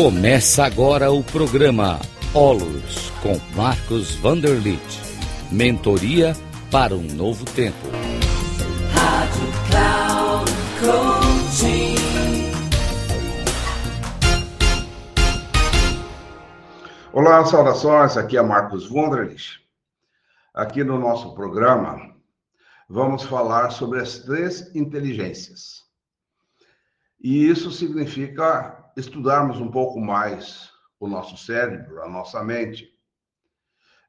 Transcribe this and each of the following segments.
Começa agora o programa Olos com Marcos Vanderlit. Mentoria para um novo tempo. Rádio Cloud Coaching. Olá, saudações. Aqui é Marcos Vanderlit. Aqui no nosso programa vamos falar sobre as três inteligências. E isso significa estudarmos um pouco mais o nosso cérebro, a nossa mente.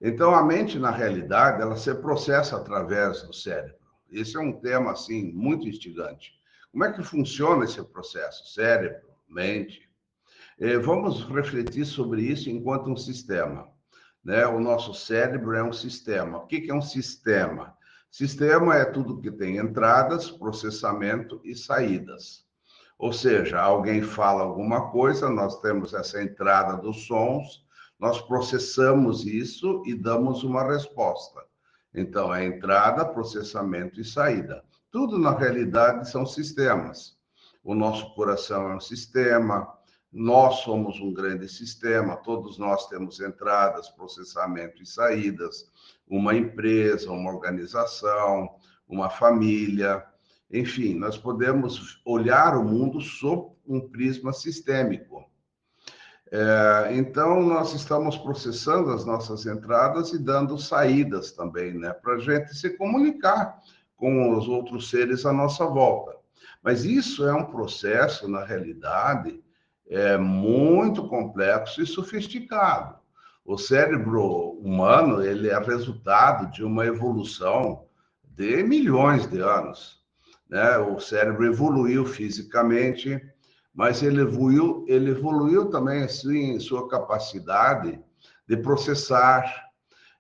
Então, a mente, na realidade, ela se processa através do cérebro. Esse é um tema, assim, muito instigante. Como é que funciona esse processo? Cérebro, mente. Eh, vamos refletir sobre isso enquanto um sistema. Né? O nosso cérebro é um sistema. O que é um sistema? Sistema é tudo que tem entradas, processamento e saídas. Ou seja, alguém fala alguma coisa, nós temos essa entrada dos sons, nós processamos isso e damos uma resposta. Então, é entrada, processamento e saída. Tudo, na realidade, são sistemas. O nosso coração é um sistema, nós somos um grande sistema, todos nós temos entradas, processamento e saídas, uma empresa, uma organização, uma família, enfim, nós podemos olhar o mundo sob um prisma sistêmico. É, então, nós estamos processando as nossas entradas e dando saídas também, né, para a gente se comunicar com os outros seres à nossa volta. Mas isso é um processo, na realidade, é muito complexo e sofisticado. O cérebro humano ele é resultado de uma evolução de milhões de anos né? O cérebro evoluiu fisicamente, mas ele evoluiu, ele evoluiu também assim em sua capacidade de processar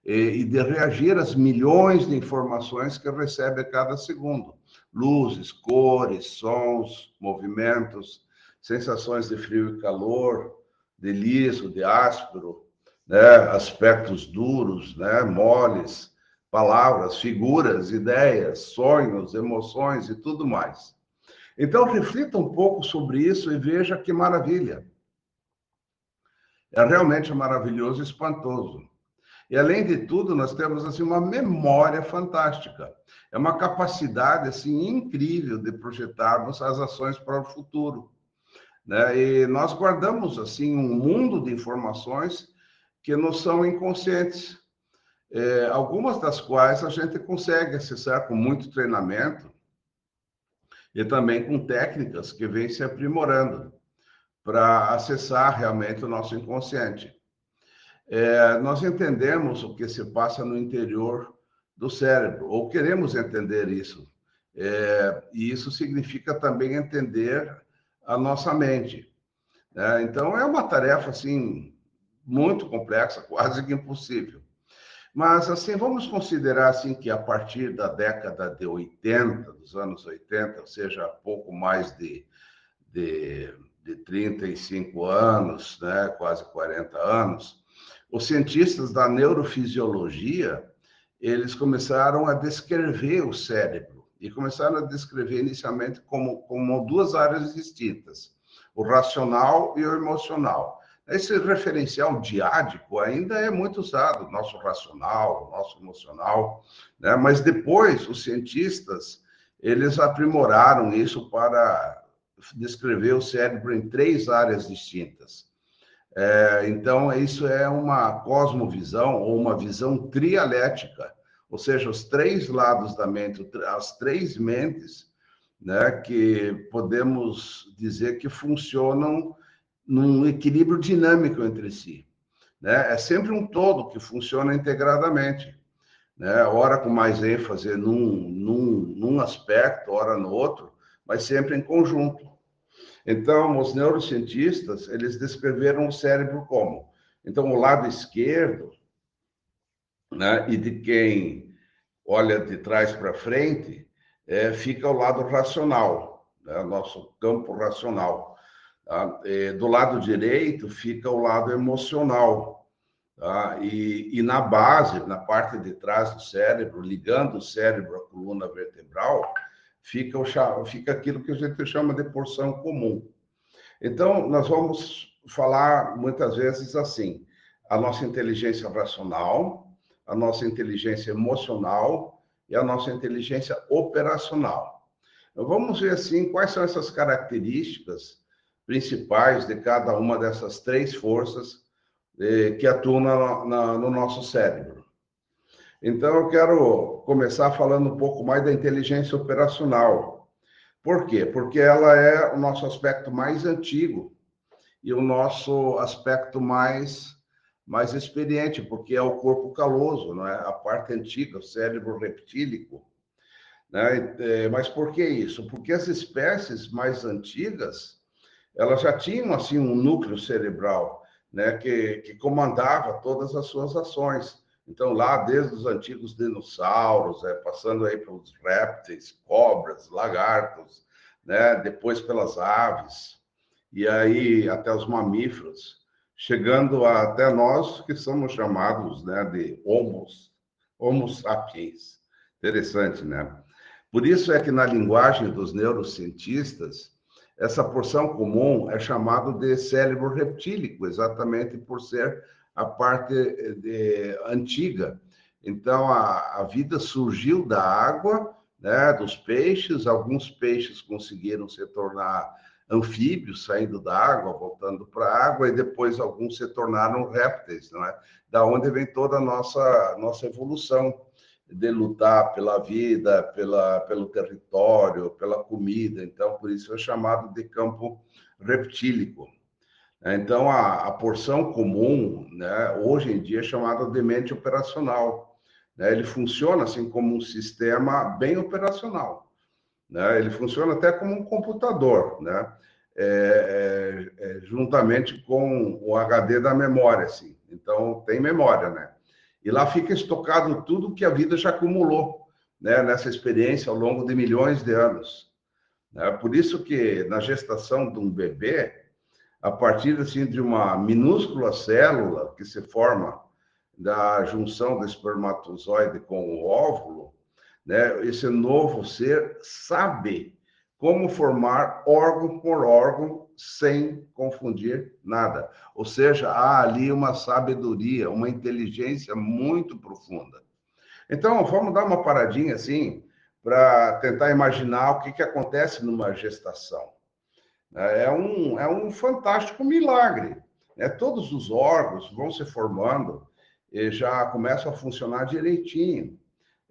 e, e de reagir às milhões de informações que recebe a cada segundo. Luzes, cores, sons, movimentos, sensações de frio e calor, de liso, de áspero, né? aspectos duros, né? moles, palavras, figuras, ideias, sonhos, emoções e tudo mais. Então, reflita um pouco sobre isso e veja que maravilha. É realmente maravilhoso e espantoso. E, além de tudo, nós temos assim uma memória fantástica. É uma capacidade assim incrível de projetarmos as ações para o futuro. Né? E nós guardamos assim um mundo de informações que nos são inconscientes é, algumas das quais a gente consegue acessar com muito treinamento e também com técnicas que vêm se aprimorando para acessar realmente o nosso inconsciente. É, nós entendemos o que se passa no interior do cérebro, ou queremos entender isso. É, e isso significa também entender a nossa mente. Né? Então, é uma tarefa, assim, muito complexa, quase que impossível. Mas, assim, vamos considerar assim que a partir da década de 80, dos anos 80, ou seja, pouco mais de, de, de 35 anos, né, quase 40 anos, os cientistas da neurofisiologia, eles começaram a descrever o cérebro e começaram a descrever inicialmente como, como duas áreas distintas, o racional e o emocional. Esse referencial diádico ainda é muito usado, nosso racional, nosso emocional, né? mas depois os cientistas eles aprimoraram isso para descrever o cérebro em três áreas distintas. É, então, isso é uma cosmovisão ou uma visão trialética, ou seja, os três lados da mente, as três mentes, né, que podemos dizer que funcionam num equilíbrio dinâmico entre si. Né? É sempre um todo que funciona integradamente. Né? Ora com mais ênfase num, num, num aspecto, ora no outro, mas sempre em conjunto. Então, os neurocientistas, eles descreveram o cérebro como? Então, o lado esquerdo, né, e de quem olha de trás para frente, é, fica o lado racional, né, nosso campo racional. Tá? É, do lado direito fica o lado emocional. Tá? E, e na base, na parte de trás do cérebro, ligando o cérebro à coluna vertebral, fica, o, fica aquilo que a gente chama de porção comum. Então, nós vamos falar muitas vezes assim: a nossa inteligência racional, a nossa inteligência emocional e a nossa inteligência operacional. Então, vamos ver assim quais são essas características principais de cada uma dessas três forças eh, que atuam na, na, no nosso cérebro. Então, eu quero começar falando um pouco mais da inteligência operacional. Por quê? Porque ela é o nosso aspecto mais antigo e o nosso aspecto mais mais experiente, porque é o corpo caloso, não é? A parte antiga, o cérebro reptílico. Né? É, mas por que isso? Porque as espécies mais antigas, elas já tinham assim um núcleo cerebral, né, que, que comandava todas as suas ações. Então, lá desde os antigos dinossauros, é, passando aí pelos répteis, cobras, lagartos, né, depois pelas aves, e aí até os mamíferos, chegando até nós que somos chamados né, de homos, homo sapiens. Interessante, né? Por isso é que na linguagem dos neurocientistas, essa porção comum é chamado de cérebro reptílico, exatamente por ser a parte de, antiga. Então, a, a vida surgiu da água, né, dos peixes, alguns peixes conseguiram se tornar anfíbios saindo da água, voltando para a água, e depois alguns se tornaram répteis, não é? Da onde vem toda a nossa, nossa evolução de lutar pela vida, pela, pelo território, pela comida. Então, por isso é chamado de campo reptílico. Então, a, a porção comum, né, hoje em dia, é chamada de mente operacional. Né? Ele funciona assim como um sistema bem operacional. Né? Ele funciona até como um computador, né? É, é, é, juntamente com o HD da memória, assim. Então, tem memória, né? E lá fica estocado tudo que a vida já acumulou, né? Nessa experiência ao longo de milhões de anos. Né? Por isso que na gestação de um bebê, a partir assim de uma minúscula célula que se forma da junção do espermatozoide com o óvulo, né, esse novo ser sabe como formar órgão por órgão sem confundir nada. Ou seja, há ali uma sabedoria, uma inteligência muito profunda. Então, vamos dar uma paradinha assim para tentar imaginar o que, que acontece numa gestação. É um, é um fantástico milagre. Né? Todos os órgãos vão se formando e já começam a funcionar direitinho.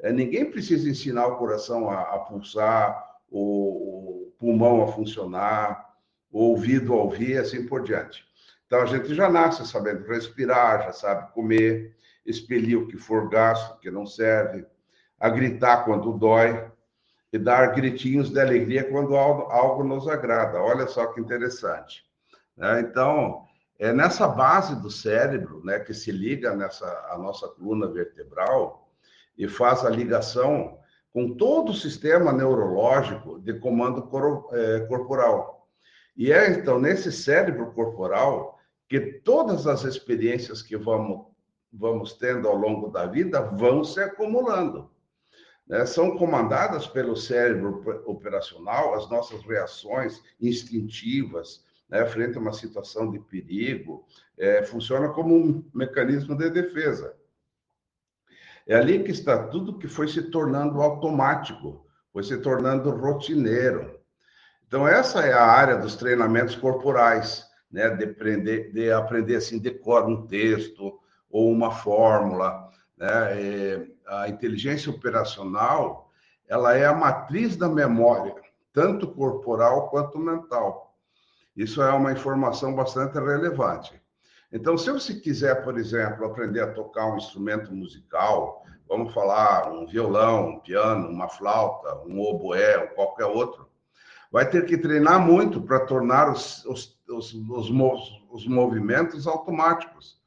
É, ninguém precisa ensinar o coração a, a pulsar, o, o, pulmão a funcionar, ouvido ouvir, assim por diante. Então a gente já nasce sabendo respirar, já sabe comer, expelir o que for gasto, que não serve, a gritar quando dói e dar gritinhos de alegria quando algo, algo nos agrada. Olha só que interessante. Né? Então, é nessa base do cérebro, né, que se liga nessa a nossa coluna vertebral, e faz a ligação com todo o sistema neurológico de comando é, corporal. E é então nesse cérebro corporal que todas as experiências que vamos, vamos tendo ao longo da vida vão se acumulando. Né? São comandadas pelo cérebro operacional as nossas reações instintivas né? frente a uma situação de perigo, é, funciona como um mecanismo de defesa. É ali que está tudo que foi se tornando automático, foi se tornando rotineiro. Então, essa é a área dos treinamentos corporais, né? De aprender, de aprender assim, decora um texto ou uma fórmula. Né? E a inteligência operacional, ela é a matriz da memória, tanto corporal quanto mental. Isso é uma informação bastante relevante. Então, se você quiser, por exemplo, aprender a tocar um instrumento musical, vamos falar um violão, um piano, uma flauta, um oboé ou qualquer outro, vai ter que treinar muito para tornar os, os, os, os, os movimentos automáticos,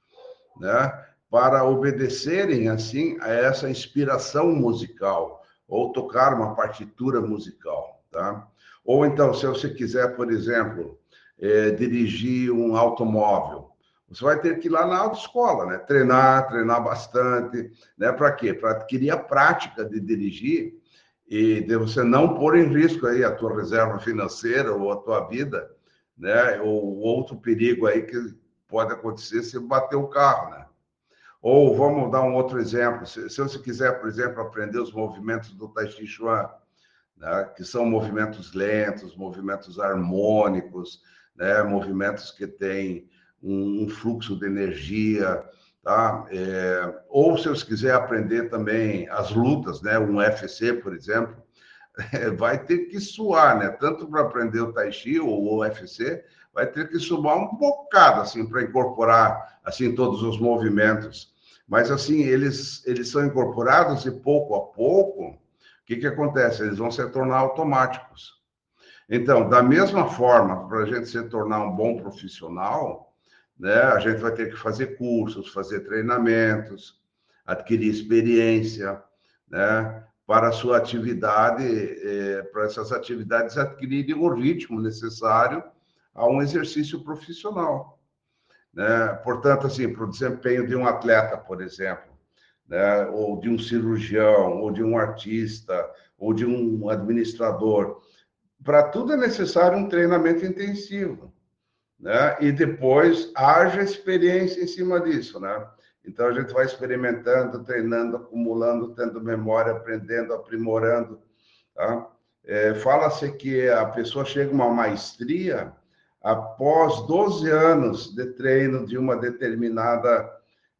né? Para obedecerem, assim, a essa inspiração musical, ou tocar uma partitura musical, tá? Ou então, se você quiser, por exemplo, eh, dirigir um automóvel, você vai ter que ir lá na autoescola, né? Treinar, treinar bastante, né? Para quê? Para adquirir a prática de dirigir e de você não pôr em risco aí a tua reserva financeira ou a tua vida, né? Ou outro perigo aí que pode acontecer se bater o carro, né? Ou vamos dar um outro exemplo. Se, se você quiser, por exemplo, aprender os movimentos do Tai Chi Chuan, né? que são movimentos lentos, movimentos harmônicos, né? movimentos que têm um, um fluxo de energia, tá? É, ou se você quiser aprender também as lutas, né? Um UFC, por exemplo, vai ter que suar, né? Tanto para aprender o Tai Chi ou o UFC, vai ter que suar um bocado, assim, para incorporar, assim, todos os movimentos. Mas, assim, eles, eles são incorporados e pouco a pouco, o que, que acontece? Eles vão se tornar automáticos. Então, da mesma forma, para a gente se tornar um bom profissional, né, a gente vai ter que fazer cursos, fazer treinamentos, adquirir experiência, né, para a sua atividade, eh, para essas atividades adquirirem o ritmo necessário a um exercício profissional. Né? Portanto, assim, para o desempenho de um atleta, por exemplo, né? ou de um cirurgião, ou de um artista, ou de um administrador, para tudo é necessário um treinamento intensivo. Né? E depois haja experiência em cima disso, né? Então a gente vai experimentando, treinando, acumulando, tendo memória, aprendendo, aprimorando. Tá? É, Fala-se que a pessoa chega a uma maestria após 12 anos de treino de uma determinada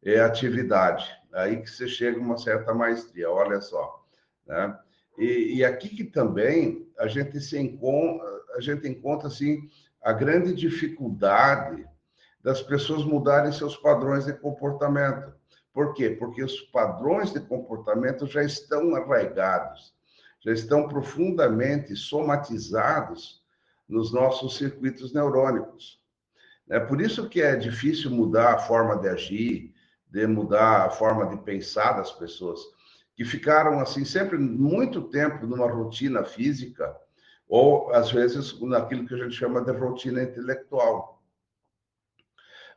é, atividade. Aí que você chega a uma certa maestria, olha só. Né? E, e, aqui que também a gente se a gente encontra assim a grande dificuldade das pessoas mudarem seus padrões de comportamento. Por quê? Porque os padrões de comportamento já estão arraigados, já estão profundamente somatizados nos nossos circuitos neurônicos. É por isso que é difícil mudar a forma de agir, de mudar a forma de pensar das pessoas, que ficaram assim sempre muito tempo numa rotina física ou às vezes naquilo que a gente chama de rotina intelectual.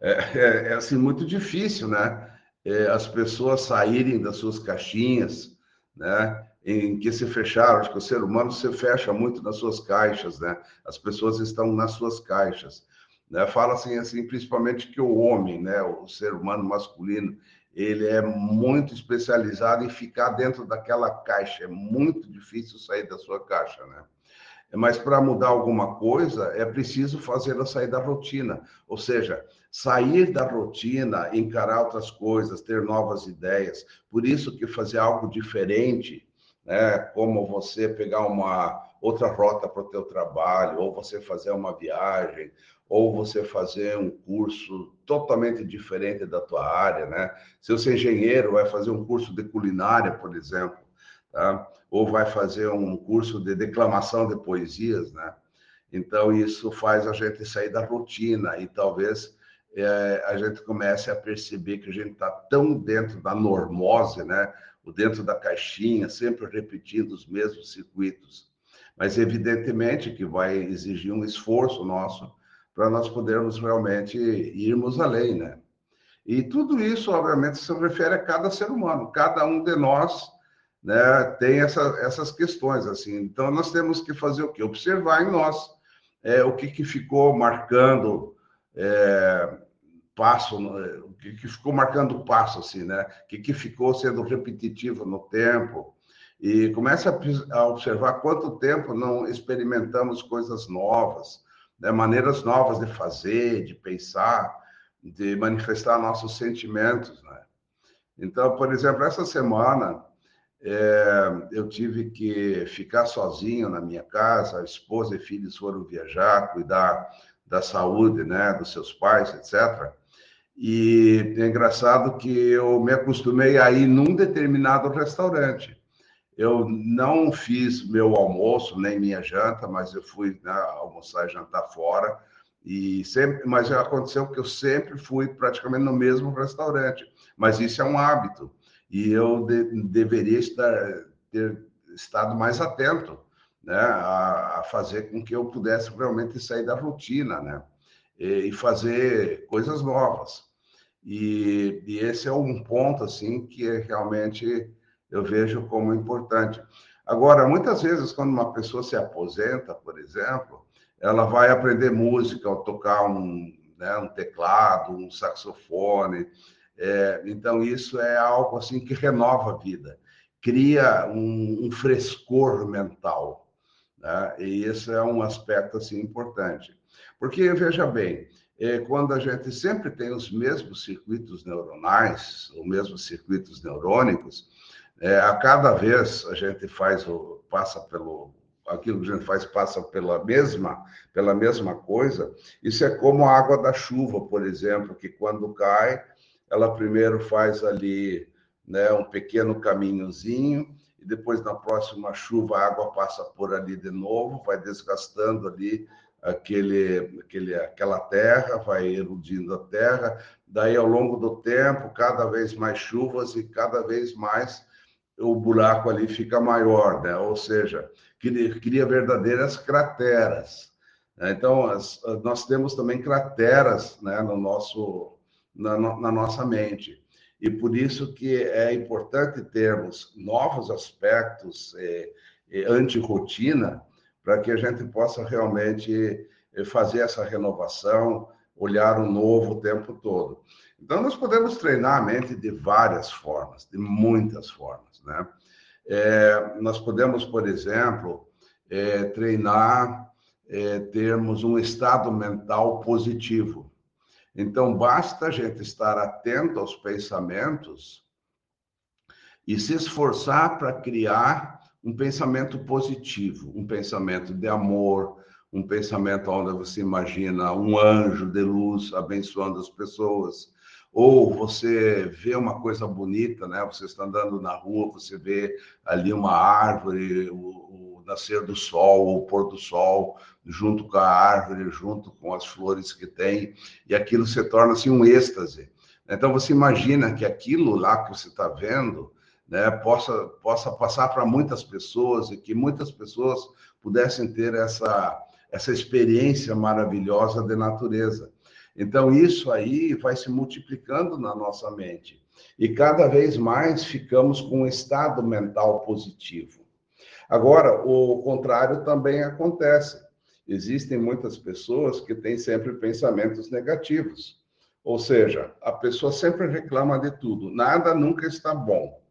É, é, é assim muito difícil, né? É, as pessoas saírem das suas caixinhas, né? em que se fecharam. Acho que o ser humano se fecha muito nas suas caixas, né? As pessoas estão nas suas caixas. Né? Fala assim, assim, principalmente que o homem, né? O ser humano masculino, ele é muito especializado em ficar dentro daquela caixa. É muito difícil sair da sua caixa, né? Mas para mudar alguma coisa, é preciso fazê-la sair da rotina. Ou seja, sair da rotina, encarar outras coisas, ter novas ideias. Por isso que fazer algo diferente né? Como você pegar uma outra rota para o teu trabalho, ou você fazer uma viagem, ou você fazer um curso totalmente diferente da tua área, né? Se você é engenheiro, vai fazer um curso de culinária, por exemplo, tá? Ou vai fazer um curso de declamação de poesias, né? Então, isso faz a gente sair da rotina e talvez é, a gente comece a perceber que a gente está tão dentro da normose, né? dentro da caixinha, sempre repetindo os mesmos circuitos. Mas, evidentemente, que vai exigir um esforço nosso para nós podermos realmente irmos além, né? E tudo isso, obviamente, se refere a cada ser humano. Cada um de nós né, tem essa, essas questões, assim. Então, nós temos que fazer o quê? Observar em nós é, o que, que ficou marcando é, passo, o que, que ficou marcando passo, assim, né? O que, que ficou sendo repetitivo no tempo. E começa a observar quanto tempo não experimentamos coisas novas, né? maneiras novas de fazer, de pensar, de manifestar nossos sentimentos, né? Então, por exemplo, essa semana é, eu tive que ficar sozinho na minha casa, a esposa e filhos foram viajar, cuidar da saúde, né, dos seus pais, etc. E é engraçado que eu me acostumei a ir num determinado restaurante. Eu não fiz meu almoço nem minha janta, mas eu fui né, almoçar e jantar fora. E sempre, mas aconteceu que eu sempre fui praticamente no mesmo restaurante. Mas isso é um hábito e eu de, deveria estar ter estado mais atento, né, a, a, fazer com que eu pudesse realmente sair da rotina, né, e, e fazer coisas novas. E, e, esse é um ponto assim que é realmente eu vejo como importante. Agora, muitas vezes quando uma pessoa se aposenta, por exemplo, ela vai aprender música, ou tocar um, né, um teclado, um saxofone. É, então, isso é algo assim que renova a vida, cria um, um frescor mental. Né? E esse é um aspecto assim importante. Porque, veja bem, é, quando a gente sempre tem os mesmos circuitos neuronais, os mesmos circuitos neurônicos, é, a cada vez a gente faz o, passa pelo aquilo que a gente faz passa pela mesma pela mesma coisa. Isso é como a água da chuva, por exemplo, que quando cai, ela primeiro faz ali né, um pequeno caminhozinho e depois na próxima chuva a água passa por ali de novo, vai desgastando ali aquele, aquele, aquela terra, vai erudindo a terra. Daí, ao longo do tempo, cada vez mais chuvas e cada vez mais o buraco ali fica maior, né? Ou seja, cria, verdadeiras crateras. Né? Então, nós temos também crateras né, no nosso, na, na nossa mente. E por isso que é importante termos novos aspectos eh, anti-rotina, para que a gente possa realmente eh, fazer essa renovação, olhar o novo o tempo todo. Então, nós podemos treinar a mente de várias formas, de muitas formas, né? É, nós podemos, por exemplo, é, treinar é, termos um estado mental positivo. Então, basta a gente estar atento aos pensamentos e se esforçar para criar um pensamento positivo, um pensamento de amor, um pensamento onde você imagina um anjo de luz abençoando as pessoas, ou você vê uma coisa bonita, né? Você está andando na rua, você vê ali uma árvore, o, nascer do sol, o pôr do sol, junto com a árvore, junto com as flores que tem, e aquilo se torna assim um êxtase. Então você imagina que aquilo lá que você está vendo né, possa, possa passar para muitas pessoas e que muitas pessoas pudessem ter essa, essa experiência maravilhosa de natureza. Então, isso aí vai se multiplicando na nossa mente. E cada vez mais ficamos com um estado mental positivo. Agora, o contrário também acontece. Existem muitas pessoas que têm sempre pensamentos negativos. Ou seja, a pessoa sempre reclama de tudo, nada nunca está bom.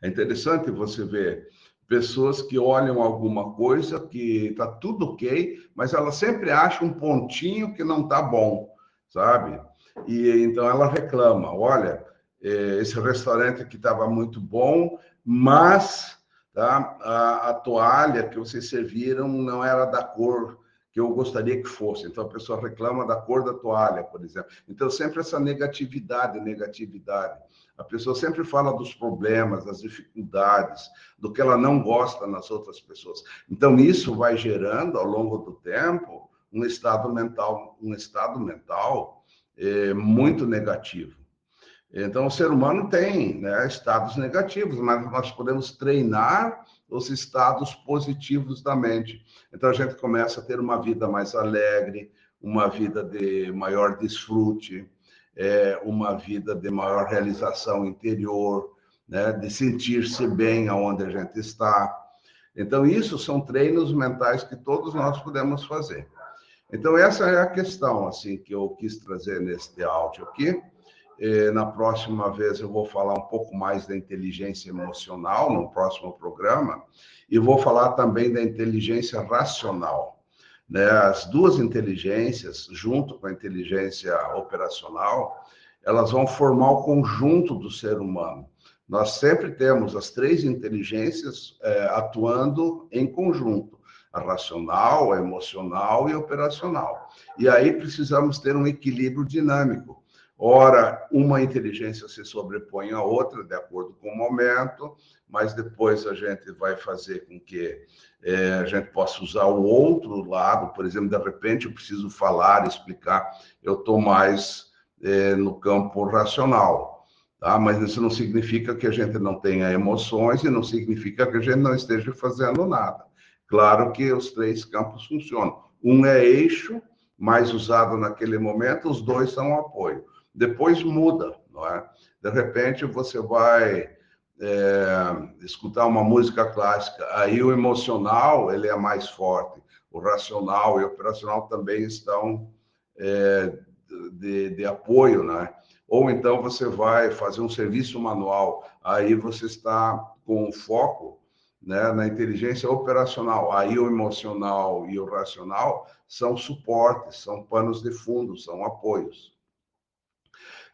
É interessante você ver pessoas que olham alguma coisa que está tudo ok, mas ela sempre acha um pontinho que não está bom, sabe? E então ela reclama: olha, eh, esse restaurante aqui estava muito bom, mas tá, a, a toalha que vocês serviram não era da cor que eu gostaria que fosse. Então a pessoa reclama da cor da toalha, por exemplo. Então sempre essa negatividade, negatividade. A pessoa sempre fala dos problemas, das dificuldades, do que ela não gosta nas outras pessoas. Então isso vai gerando ao longo do tempo um estado mental, um estado mental é, muito negativo. Então o ser humano tem né, estados negativos, mas nós podemos treinar os estados positivos da mente. Então a gente começa a ter uma vida mais alegre, uma vida de maior desfrute, é, uma vida de maior realização interior, né, de sentir-se bem aonde a gente está. Então isso são treinos mentais que todos nós podemos fazer. Então essa é a questão assim que eu quis trazer neste áudio aqui. Na próxima vez eu vou falar um pouco mais da inteligência emocional, no próximo programa, e vou falar também da inteligência racional. Né? As duas inteligências, junto com a inteligência operacional, elas vão formar o conjunto do ser humano. Nós sempre temos as três inteligências é, atuando em conjunto a racional, a emocional e a operacional. E aí precisamos ter um equilíbrio dinâmico. Ora, uma inteligência se sobrepõe à outra, de acordo com o momento, mas depois a gente vai fazer com que é, a gente possa usar o outro lado, por exemplo, de repente eu preciso falar, explicar, eu estou mais é, no campo racional, tá? Mas isso não significa que a gente não tenha emoções e não significa que a gente não esteja fazendo nada. Claro que os três campos funcionam. Um é eixo, mais usado naquele momento, os dois são apoio depois muda, não é? De repente você vai é, escutar uma música clássica, aí o emocional ele é mais forte, o racional e o operacional também estão é, de, de apoio, né? Ou então você vai fazer um serviço manual, aí você está com foco né, na inteligência operacional. Aí o emocional e o racional são suportes, são panos de fundo, são apoios.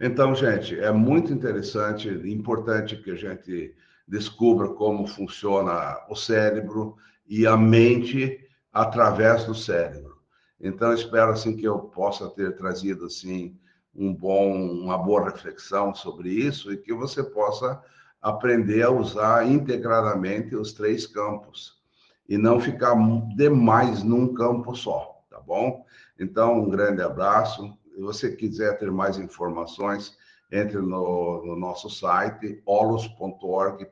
Então, gente, é muito interessante, importante que a gente descubra como funciona o cérebro e a mente através do cérebro. Então, espero assim que eu possa ter trazido assim um bom, uma boa reflexão sobre isso e que você possa aprender a usar integradamente os três campos e não ficar demais num campo só, tá bom? Então, um grande abraço. Se você quiser ter mais informações, entre no, no nosso site holos.org.br,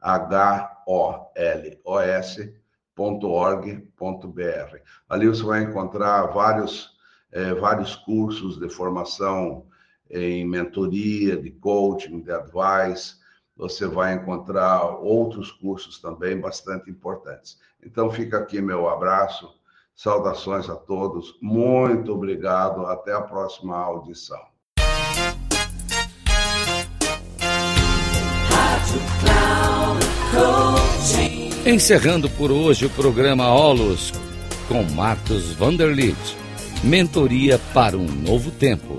H-O-L-O-S.org.br. Ali você vai encontrar vários, é, vários cursos de formação em mentoria, de coaching, de advice. Você vai encontrar outros cursos também bastante importantes. Então, fica aqui meu abraço, saudações a todos, muito obrigado, até a próxima audição. Encerrando por hoje o programa Olos com Marcos Vanderlit. Mentoria para um novo tempo.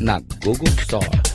na Google Store.